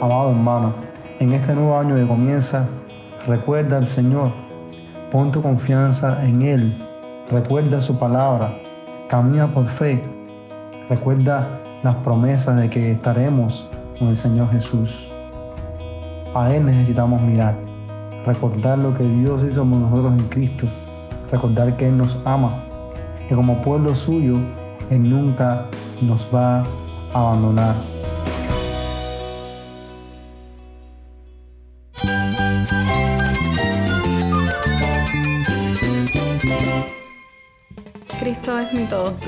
Amado hermano, en este nuevo año que comienza, recuerda al Señor, pon tu confianza en Él, recuerda su palabra, camina por fe, recuerda las promesas de que estaremos con el Señor Jesús. A Él necesitamos mirar, recordar lo que Dios hizo con nosotros en Cristo, recordar que Él nos ama, que como pueblo suyo, Él nunca nos va a abandonar.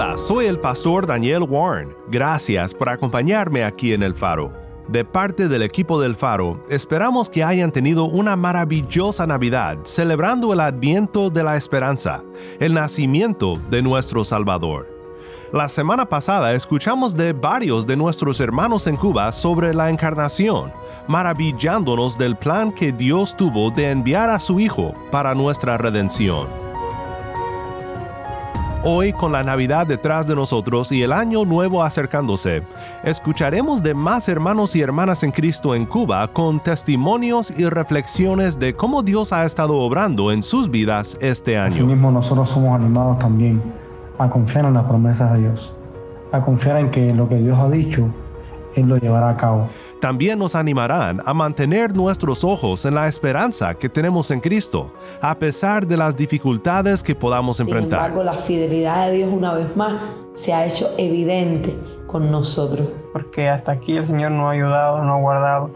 Hola, soy el pastor Daniel Warren. Gracias por acompañarme aquí en el faro. De parte del equipo del faro, esperamos que hayan tenido una maravillosa Navidad celebrando el adviento de la esperanza, el nacimiento de nuestro Salvador. La semana pasada escuchamos de varios de nuestros hermanos en Cuba sobre la encarnación, maravillándonos del plan que Dios tuvo de enviar a su Hijo para nuestra redención. Hoy, con la Navidad detrás de nosotros y el Año Nuevo acercándose, escucharemos de más hermanos y hermanas en Cristo en Cuba con testimonios y reflexiones de cómo Dios ha estado obrando en sus vidas este año. Asimismo, nosotros somos animados también a confiar en las promesas de Dios, a confiar en que lo que Dios ha dicho, Él lo llevará a cabo. También nos animarán a mantener nuestros ojos en la esperanza que tenemos en Cristo, a pesar de las dificultades que podamos enfrentar. Sin embargo, la fidelidad de Dios una vez más se ha hecho evidente con nosotros. Porque hasta aquí el Señor nos ha ayudado, nos ha guardado.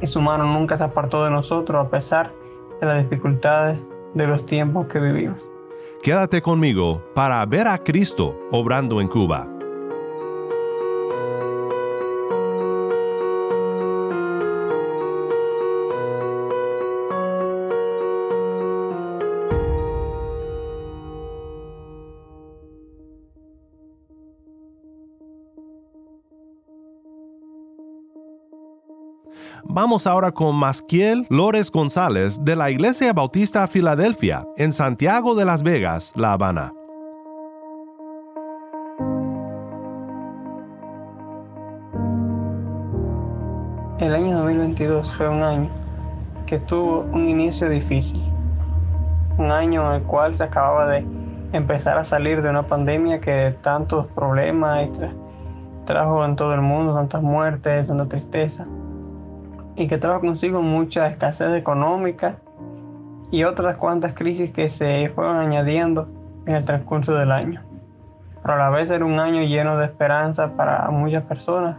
Y su mano nunca se apartó de nosotros a pesar de las dificultades de los tiempos que vivimos. Quédate conmigo para ver a Cristo obrando en Cuba. Vamos ahora con Masquiel Lores González de la Iglesia Bautista Filadelfia, en Santiago de Las Vegas, La Habana. El año 2022 fue un año que tuvo un inicio difícil. Un año en el cual se acababa de empezar a salir de una pandemia que tantos problemas trajo en todo el mundo, tantas muertes, tanta tristeza y que trajo consigo mucha escasez económica y otras cuantas crisis que se fueron añadiendo en el transcurso del año. Pero a la vez era un año lleno de esperanza para muchas personas,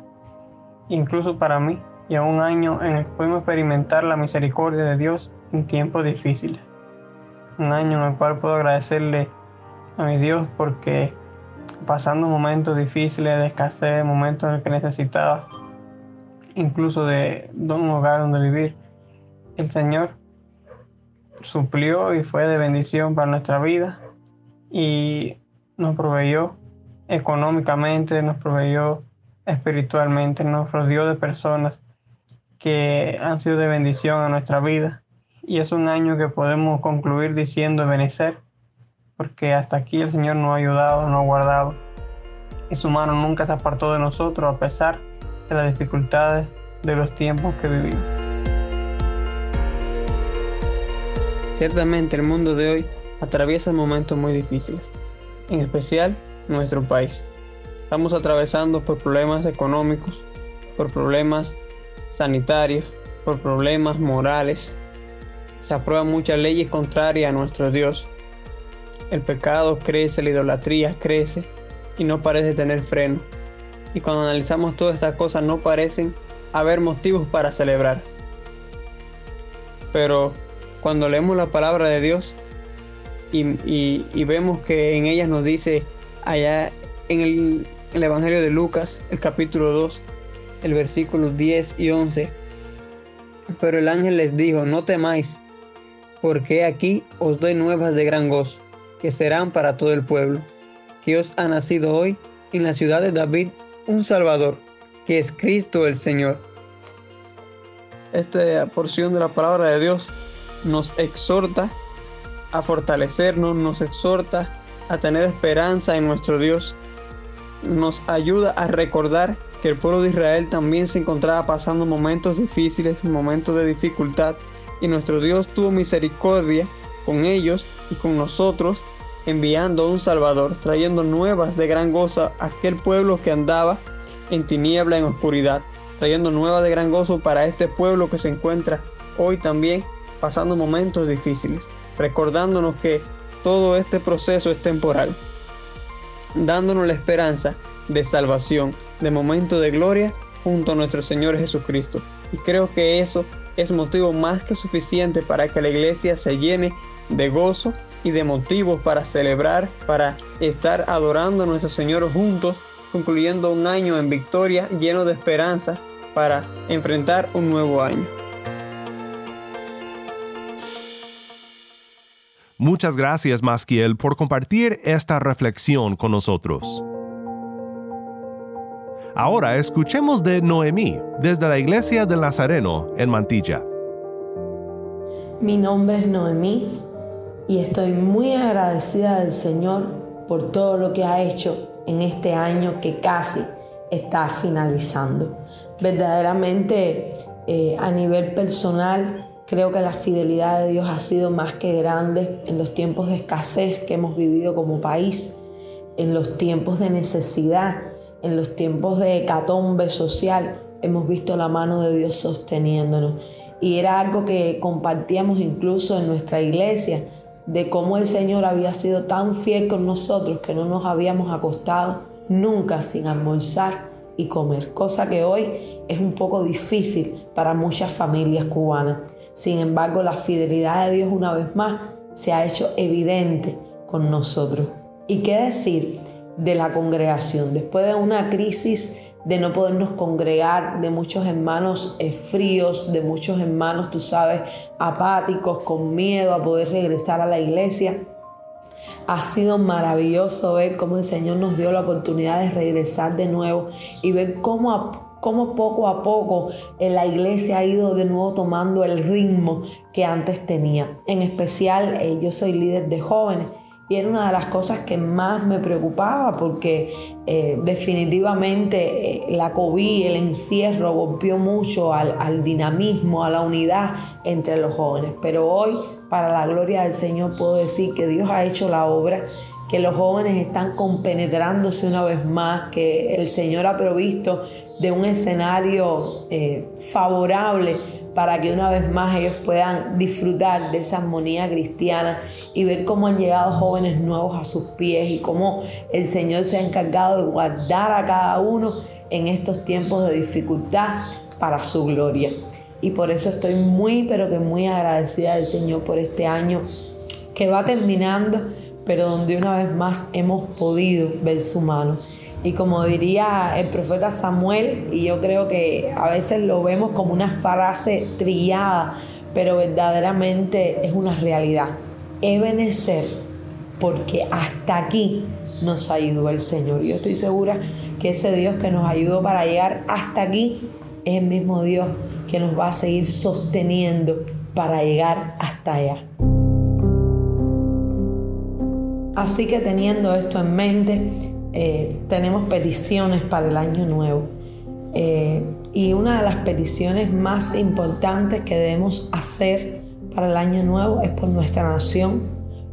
incluso para mí, y un año en el que pudimos experimentar la misericordia de Dios en tiempos difíciles. Un año en el cual puedo agradecerle a mi Dios porque pasando momentos difíciles de escasez, momentos en los que necesitaba incluso de, un hogar donde vivir. El Señor suplió y fue de bendición para nuestra vida y nos proveyó económicamente, nos proveyó espiritualmente, nos rodeó de personas que han sido de bendición a nuestra vida. Y es un año que podemos concluir diciendo benecer, porque hasta aquí el Señor nos ha ayudado, nos ha guardado. Y su mano nunca se apartó de nosotros a pesar de las dificultades de los tiempos que vivimos. Ciertamente el mundo de hoy atraviesa momentos muy difíciles, en especial nuestro país. Estamos atravesando por problemas económicos, por problemas sanitarios, por problemas morales. Se aprueban muchas leyes contrarias a nuestro Dios. El pecado crece, la idolatría crece y no parece tener freno. Y cuando analizamos todas estas cosas no parecen haber motivos para celebrar. Pero cuando leemos la palabra de Dios y, vemos que en ellas nos dice allá en el, el Evangelio de Lucas, el capítulo 2, el versículo 10 y 11, pero el ángel les dijo, no temáis, porque aquí os doy nuevas de gran gozo, que serán para todo el pueblo, que os ha nacido hoy en la ciudad de David un Salvador, que es Cristo el Señor. Esta porción de la palabra de Dios nos exhorta a fortalecernos, nos exhorta a tener esperanza en nuestro Dios, nos ayuda a recordar que el pueblo de Israel también se encontraba pasando momentos difíciles, momentos de dificultad, y nuestro Dios tuvo misericordia con ellos y con nosotros, enviando un Salvador, trayendo nuevas de gran gozo a aquel pueblo que andaba en tiniebla, en oscuridad, trayendo nuevas de gran gozo para este pueblo que se encuentra hoy también pasando momentos difíciles, recordándonos que todo este proceso es temporal, dándonos la esperanza de salvación, de momento de gloria junto a nuestro Señor Jesucristo. Y creo que eso es motivo más que suficiente para que la iglesia se llene de gozo y de motivos para celebrar, para estar adorando a nuestro Señor juntos, concluyendo un año en victoria lleno de esperanza para enfrentar un nuevo año. Muchas gracias, Masquiel, por compartir esta reflexión con nosotros. Ahora escuchemos de Noemí, desde la iglesia del Nazareno en Mantilla. Mi nombre es Noemí y estoy muy agradecida del Señor por todo lo que ha hecho en este año que casi está finalizando. Verdaderamente, eh, a nivel personal, Creo que la fidelidad de Dios ha sido más que grande en los tiempos de escasez que hemos vivido como país, en los tiempos de necesidad, en los tiempos de hecatombe social. Hemos visto la mano de Dios sosteniéndonos. Y era algo que compartíamos incluso en nuestra iglesia, de cómo el Señor había sido tan fiel con nosotros que no nos habíamos acostado nunca sin almorzar y comer, cosa que hoy es un poco difícil para muchas familias cubanas. Sin embargo, la fidelidad de Dios una vez más se ha hecho evidente con nosotros. ¿Y qué decir de la congregación? Después de una crisis de no podernos congregar, de muchos hermanos eh, fríos, de muchos hermanos, tú sabes, apáticos, con miedo a poder regresar a la iglesia, ha sido maravilloso ver cómo el Señor nos dio la oportunidad de regresar de nuevo y ver cómo, cómo poco a poco la iglesia ha ido de nuevo tomando el ritmo que antes tenía. En especial, eh, yo soy líder de jóvenes. Y era una de las cosas que más me preocupaba porque eh, definitivamente eh, la COVID, el encierro, golpeó mucho al, al dinamismo, a la unidad entre los jóvenes. Pero hoy para la gloria del Señor puedo decir que Dios ha hecho la obra, que los jóvenes están compenetrándose una vez más, que el Señor ha provisto de un escenario eh, favorable para que una vez más ellos puedan disfrutar de esa armonía cristiana y ver cómo han llegado jóvenes nuevos a sus pies y cómo el Señor se ha encargado de guardar a cada uno en estos tiempos de dificultad para su gloria. Y por eso estoy muy, pero que muy agradecida del Señor por este año que va terminando, pero donde una vez más hemos podido ver su mano. Y como diría el profeta Samuel, y yo creo que a veces lo vemos como una frase trillada, pero verdaderamente es una realidad. Ebenecer, porque hasta aquí nos ayudó el Señor. Yo estoy segura que ese Dios que nos ayudó para llegar hasta aquí es el mismo Dios que nos va a seguir sosteniendo para llegar hasta allá. Así que teniendo esto en mente, eh, tenemos peticiones para el año nuevo. Eh, y una de las peticiones más importantes que debemos hacer para el año nuevo es por nuestra nación.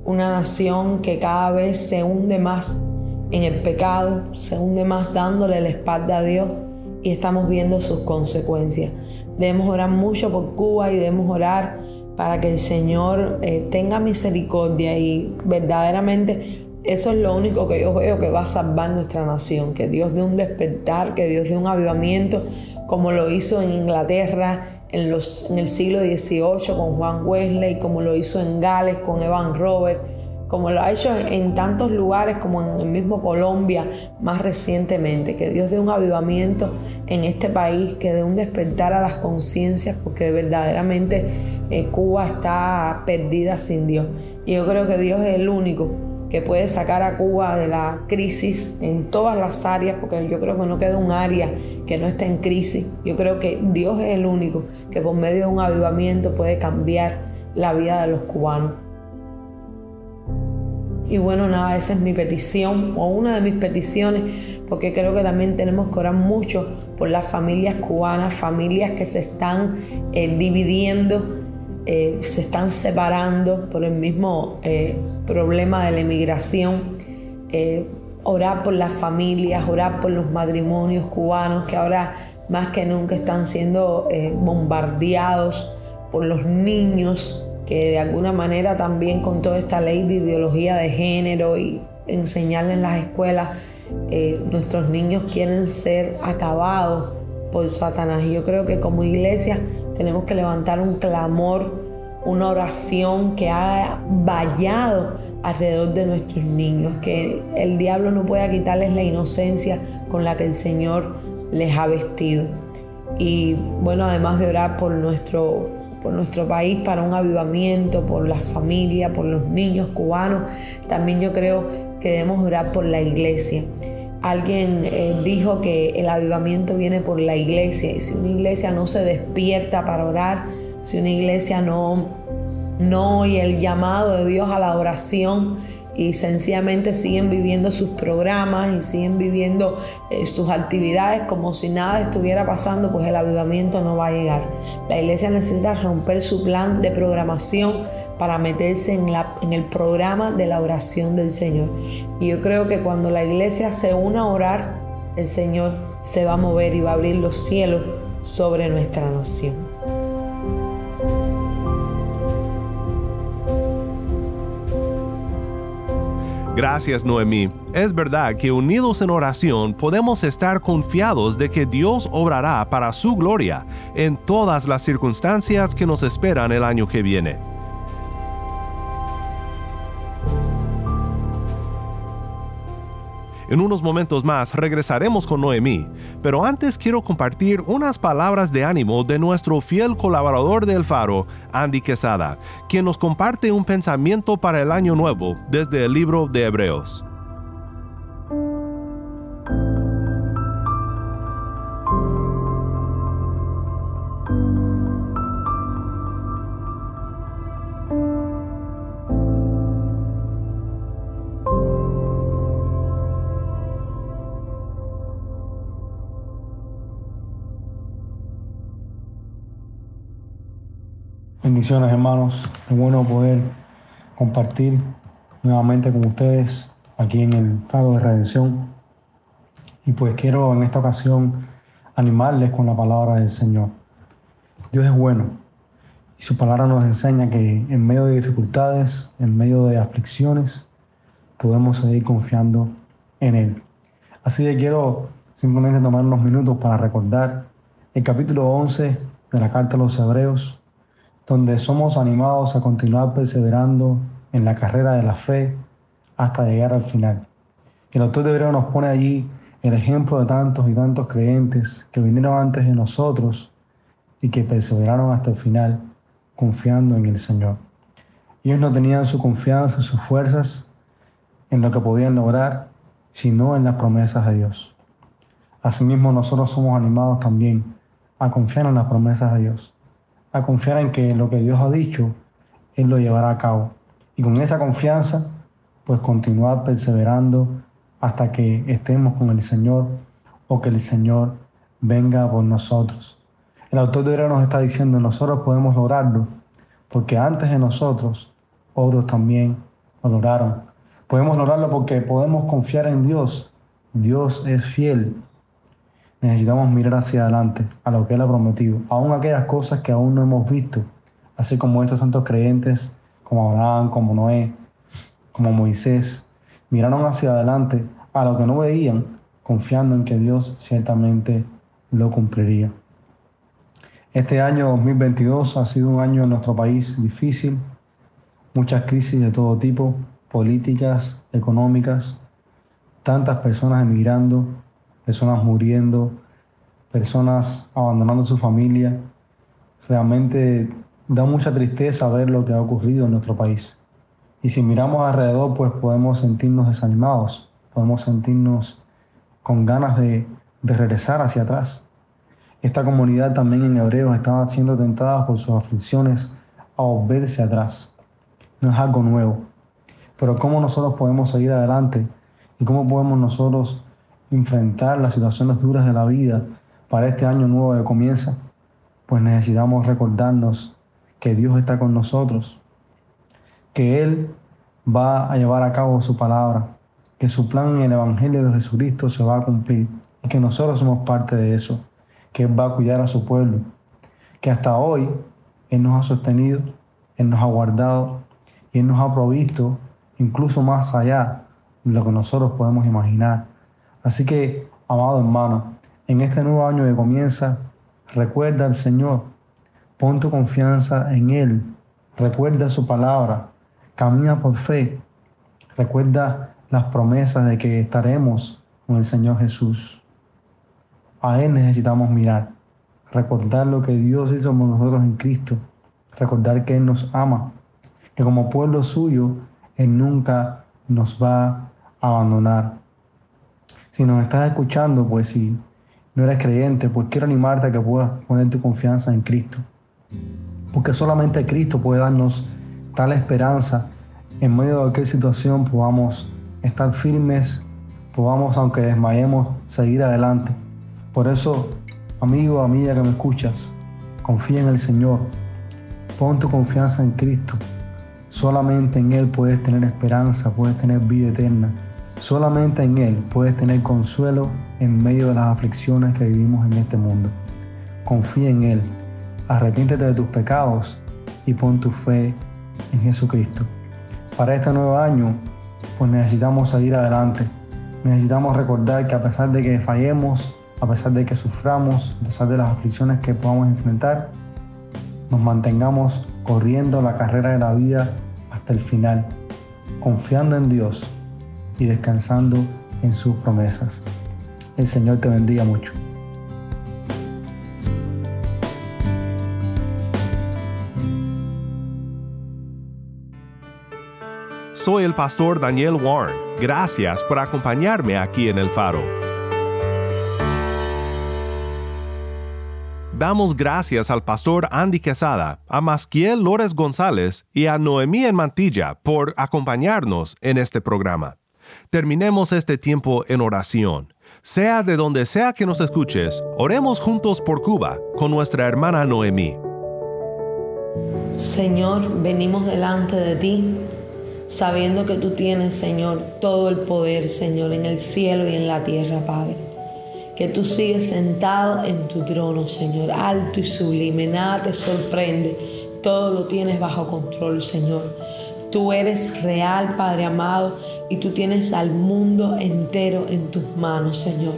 Una nación que cada vez se hunde más en el pecado, se hunde más dándole la espalda a Dios y estamos viendo sus consecuencias. Debemos orar mucho por Cuba y debemos orar para que el Señor eh, tenga misericordia y verdaderamente eso es lo único que yo veo que va a salvar nuestra nación, que Dios dé un despertar, que Dios dé un avivamiento como lo hizo en Inglaterra en, los, en el siglo XVIII con Juan Wesley, como lo hizo en Gales con Evan Robert, como lo ha hecho en tantos lugares como en el mismo Colombia más recientemente. Que Dios dé un avivamiento en este país, que dé un despertar a las conciencias, porque verdaderamente eh, Cuba está perdida sin Dios. Y yo creo que Dios es el único que puede sacar a Cuba de la crisis en todas las áreas, porque yo creo que no queda un área que no esté en crisis. Yo creo que Dios es el único que por medio de un avivamiento puede cambiar la vida de los cubanos. Y bueno, nada, esa es mi petición o una de mis peticiones, porque creo que también tenemos que orar mucho por las familias cubanas, familias que se están eh, dividiendo eh, se están separando por el mismo eh, problema de la emigración. Eh, orar por las familias, orar por los matrimonios cubanos que ahora más que nunca están siendo bombardeados por los niños que de alguna manera también con toda esta ley de ideología de género y enseñarle en las escuelas, nuestros niños quieren ser acabados por Satanás. Y yo creo que como iglesia tenemos que levantar un clamor, una oración que haya vallado alrededor de nuestros niños, que el diablo no pueda quitarles la inocencia con la que el Señor les ha vestido. Y bueno, además de orar por nuestro, por nuestro país para un avivamiento, por la familia, por los niños cubanos, también yo creo que debemos orar por la iglesia. Alguien eh, dijo que el avivamiento viene por la iglesia y si una iglesia no se despierta para orar, si una iglesia no, no oye el llamado de Dios a la oración y sencillamente siguen viviendo sus programas y siguen viviendo eh, sus actividades como si nada estuviera pasando, pues el avivamiento no va a llegar. La iglesia necesita romper su plan de programación para meterse en, el programa de la oración del Señor. Y yo creo que cuando la iglesia se une a orar, el Señor se va a mover y va a abrir los cielos sobre nuestra nación. Gracias, Noemí. Es verdad que unidos en oración podemos estar confiados de que Dios obrará para su gloria en todas las circunstancias que nos esperan el año que viene. En unos momentos más regresaremos con Noemí, pero antes quiero compartir unas palabras de ánimo de nuestro fiel colaborador del Faro, Andy Quesada, quien nos comparte un pensamiento para el año nuevo desde el libro de Hebreos. Bendiciones hermanos, es bueno poder compartir nuevamente con ustedes aquí en el Faro de Redención. Y pues quiero en esta ocasión animarles con la palabra del Señor. Dios es bueno y su palabra nos enseña que en medio de dificultades, en medio de aflicciones, podemos seguir confiando en Él. Así que quiero simplemente tomar unos minutos para recordar el capítulo 11 de la carta a los Hebreos, donde somos animados a continuar perseverando en la carrera de la fe hasta llegar al final. El autor de Hebreo nos pone allí el ejemplo de tantos y tantos creyentes que vinieron antes de nosotros y que perseveraron hasta el final confiando en el Señor. Ellos no tenían su confianza, sus fuerzas en lo que podían lograr, sino en las promesas de Dios. Asimismo, nosotros somos animados también a confiar en las promesas de Dios a confiar en que lo que Dios ha dicho, Él lo llevará a cabo. Y con esa confianza, pues continuar perseverando hasta que estemos con el Señor o que el Señor venga por nosotros. El autor de Hebreo nos está diciendo, nosotros podemos lograrlo, porque antes de nosotros, otros también lo lograron. Podemos lograrlo porque podemos confiar en Dios. Dios es fiel necesitamos mirar hacia adelante, a lo que Él ha prometido, aún aquellas cosas que aún no hemos visto, así como estos santos creyentes como Abraham, como Noé, como Moisés, miraron hacia adelante a lo que no veían, confiando en que Dios ciertamente lo cumpliría. Este año 2022 ha sido un año en nuestro país difícil, muchas crisis de todo tipo, políticas, económicas, tantas personas emigrando, personas muriendo, personas abandonando su familia. Realmente da mucha tristeza ver lo que ha ocurrido en nuestro país. Y si miramos alrededor, pues podemos sentirnos desanimados, podemos sentirnos con ganas de, de regresar hacia atrás. Esta comunidad también en Hebreos estaba siendo tentada por sus aflicciones a volverse atrás. No es algo nuevo. Pero ¿cómo nosotros podemos seguir adelante? ¿Y cómo podemos nosotros enfrentar las situaciones duras de la vida para este año nuevo que comienza? Pues necesitamos recordarnos que Dios está con nosotros, que Él va a llevar a cabo su palabra, que su plan en el Evangelio de Jesucristo se va a cumplir y que nosotros somos parte de eso, que Él va a cuidar a su pueblo, que hasta hoy Él nos ha sostenido, Él nos ha guardado y Él nos ha provisto incluso más allá de lo que nosotros podemos imaginar. Así que, amado hermano, en este nuevo año que comienza, recuerda al Señor, pon tu confianza en Él, recuerda su palabra, camina por fe, recuerda las promesas de que estaremos con el Señor Jesús. A Él necesitamos mirar, recordar lo que Dios hizo con nosotros en Cristo, recordar que Él nos ama, que como pueblo suyo, Él nunca nos va a abandonar. Si nos estás escuchando, pues si no eres creyente, pues quiero animarte a que puedas poner tu confianza en Cristo. Porque solamente Cristo puede darnos tal esperanza en medio de cualquier situación podamos estar firmes, podamos, aunque desmayemos, seguir adelante. Por eso, amigo amiga que me escuchas, confía en el Señor, pon tu confianza en Cristo. Solamente en Él puedes tener esperanza, puedes tener vida eterna. Solamente en Él puedes tener consuelo en medio de las aflicciones que vivimos en este mundo. Confía en Él, arrepiéntete de tus pecados y pon tu fe en Jesucristo. Para este nuevo año, pues necesitamos seguir adelante. Necesitamos recordar que a pesar de que fallemos, a pesar de que suframos, a pesar de las aflicciones que podamos enfrentar, nos mantengamos corriendo la carrera de la vida hasta el final, confiando en Dios y descansando en sus promesas. El Señor te bendiga mucho. Soy el pastor Daniel Warren. Gracias por acompañarme aquí en el faro. Damos gracias al pastor Andy Quesada, a Masquiel Lórez González y a Noemí en Mantilla por acompañarnos en este programa. Terminemos este tiempo en oración. Sea de donde sea que nos escuches, oremos juntos por Cuba con nuestra hermana Noemí. Señor, venimos delante de ti sabiendo que tú tienes, Señor, todo el poder, Señor, en el cielo y en la tierra, Padre. Que tú sigues sentado en tu trono, Señor, alto y sublime, nada te sorprende, todo lo tienes bajo control, Señor. Tú eres real, Padre amado, y tú tienes al mundo entero en tus manos, Señor.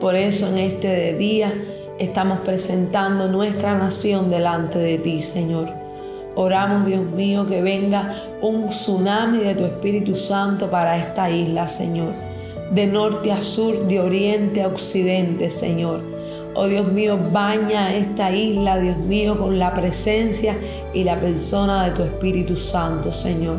Por eso en este día estamos presentando nuestra nación delante de ti, Señor. Oramos, Dios mío, que venga un tsunami de tu Espíritu Santo para esta isla, Señor. De norte a sur, de oriente a occidente, Señor. Oh Dios mío, baña esta isla, Dios mío, con la presencia y la persona de tu Espíritu Santo, Señor.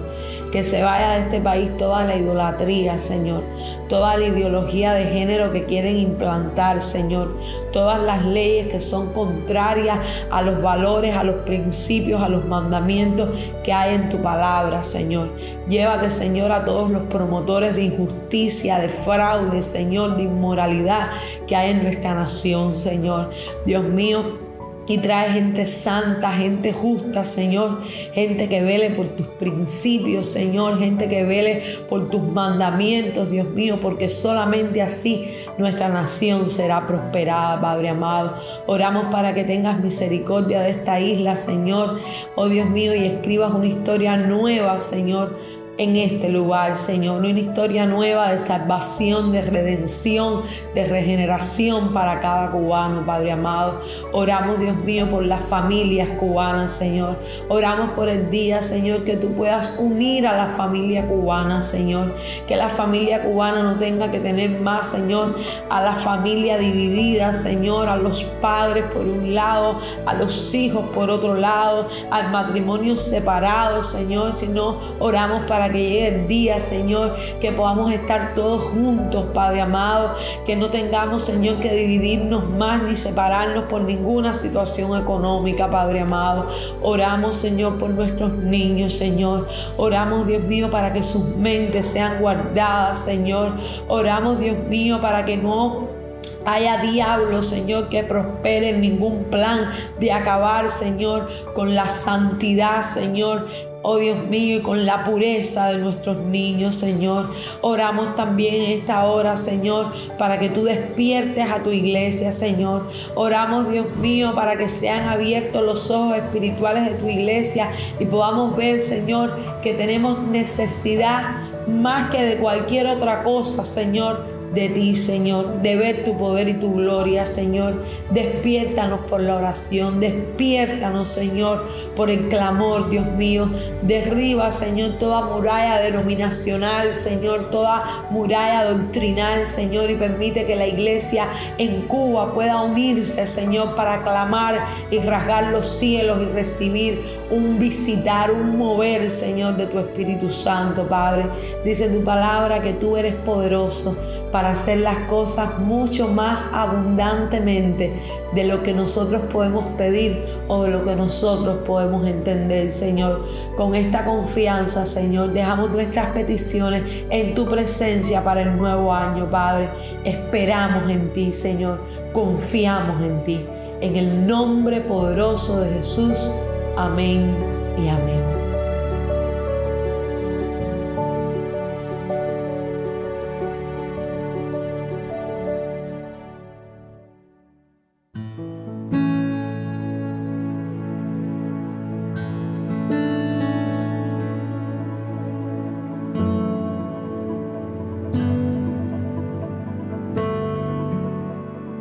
Que se vaya de este país toda la idolatría, Señor. Toda la ideología de género que quieren implantar, Señor. Todas las leyes que son contrarias a los valores, a los principios, a los mandamientos que hay en tu palabra, Señor. Llévate, Señor, a todos los promotores de injusticia, de fraude, Señor, de inmoralidad que hay en nuestra nación, Señor. Dios mío, y trae gente santa, gente justa, Señor, gente que vele por tus principios, Señor, gente que vele por tus mandamientos, Dios mío, porque solamente así nuestra nación será prosperada, Padre amado. Oramos para que tengas misericordia de esta isla, Señor, oh Dios mío, y escribas una historia nueva, Señor en este lugar, Señor. Una historia nueva de salvación, de redención, de regeneración para cada cubano, Padre amado. Oramos, Dios mío, por las familias cubanas, Señor. Oramos por el día, Señor, que tú puedas unir a la familia cubana, Señor. Que la familia cubana no tenga que tener más, Señor, a la familia dividida, Señor, a los padres por un lado, a los hijos por otro lado, al matrimonio separado, Señor, sino oramos para que llegue el día, Señor, que podamos estar todos juntos, Padre amado, que no tengamos, Señor, que dividirnos más ni separarnos por ninguna situación económica, Padre amado. Oramos, Señor, por nuestros niños, Señor. Oramos, Dios mío, para que sus mentes sean guardadas, Señor. Oramos, Dios mío, para que no haya diablo, Señor, que prospere en ningún plan de acabar, Señor, con la santidad, Señor, Oh Dios mío, y con la pureza de nuestros niños, Señor. Oramos también en esta hora, Señor, para que tú despiertes a tu iglesia, Señor. Oramos, Dios mío, para que sean abiertos los ojos espirituales de tu iglesia y podamos ver, Señor, que tenemos necesidad más que de cualquier otra cosa, Señor de ti, Señor, de ver tu poder y tu gloria, Señor. Despiértanos por la oración, despiértanos, Señor, por el clamor, Dios mío. Derriba, Señor, toda muralla denominacional, Señor, toda muralla doctrinal, Señor, y permite que la iglesia en Cuba pueda unirse, Señor, para clamar y rasgar los cielos y recibir un visitar, un mover, Señor, de tu Espíritu Santo, Padre. Dice tu palabra que tú eres poderoso para hacer las cosas mucho más abundantemente de lo que nosotros podemos pedir o de lo que nosotros podemos entender, Señor. Con esta confianza, Señor, dejamos nuestras peticiones en tu presencia para el nuevo año, Padre. Esperamos en ti, Señor. Confiamos en ti. En el nombre poderoso de Jesús. Amén y amén.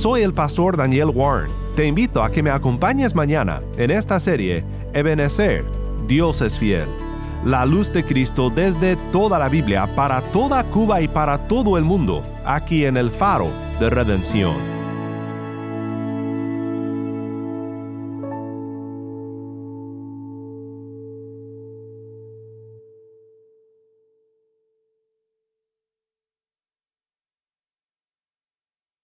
Soy el pastor Daniel Warren. Te invito a que me acompañes mañana en esta serie Ebenecer, Dios es fiel. La luz de Cristo desde toda la Biblia para toda Cuba y para todo el mundo, aquí en el faro de redención.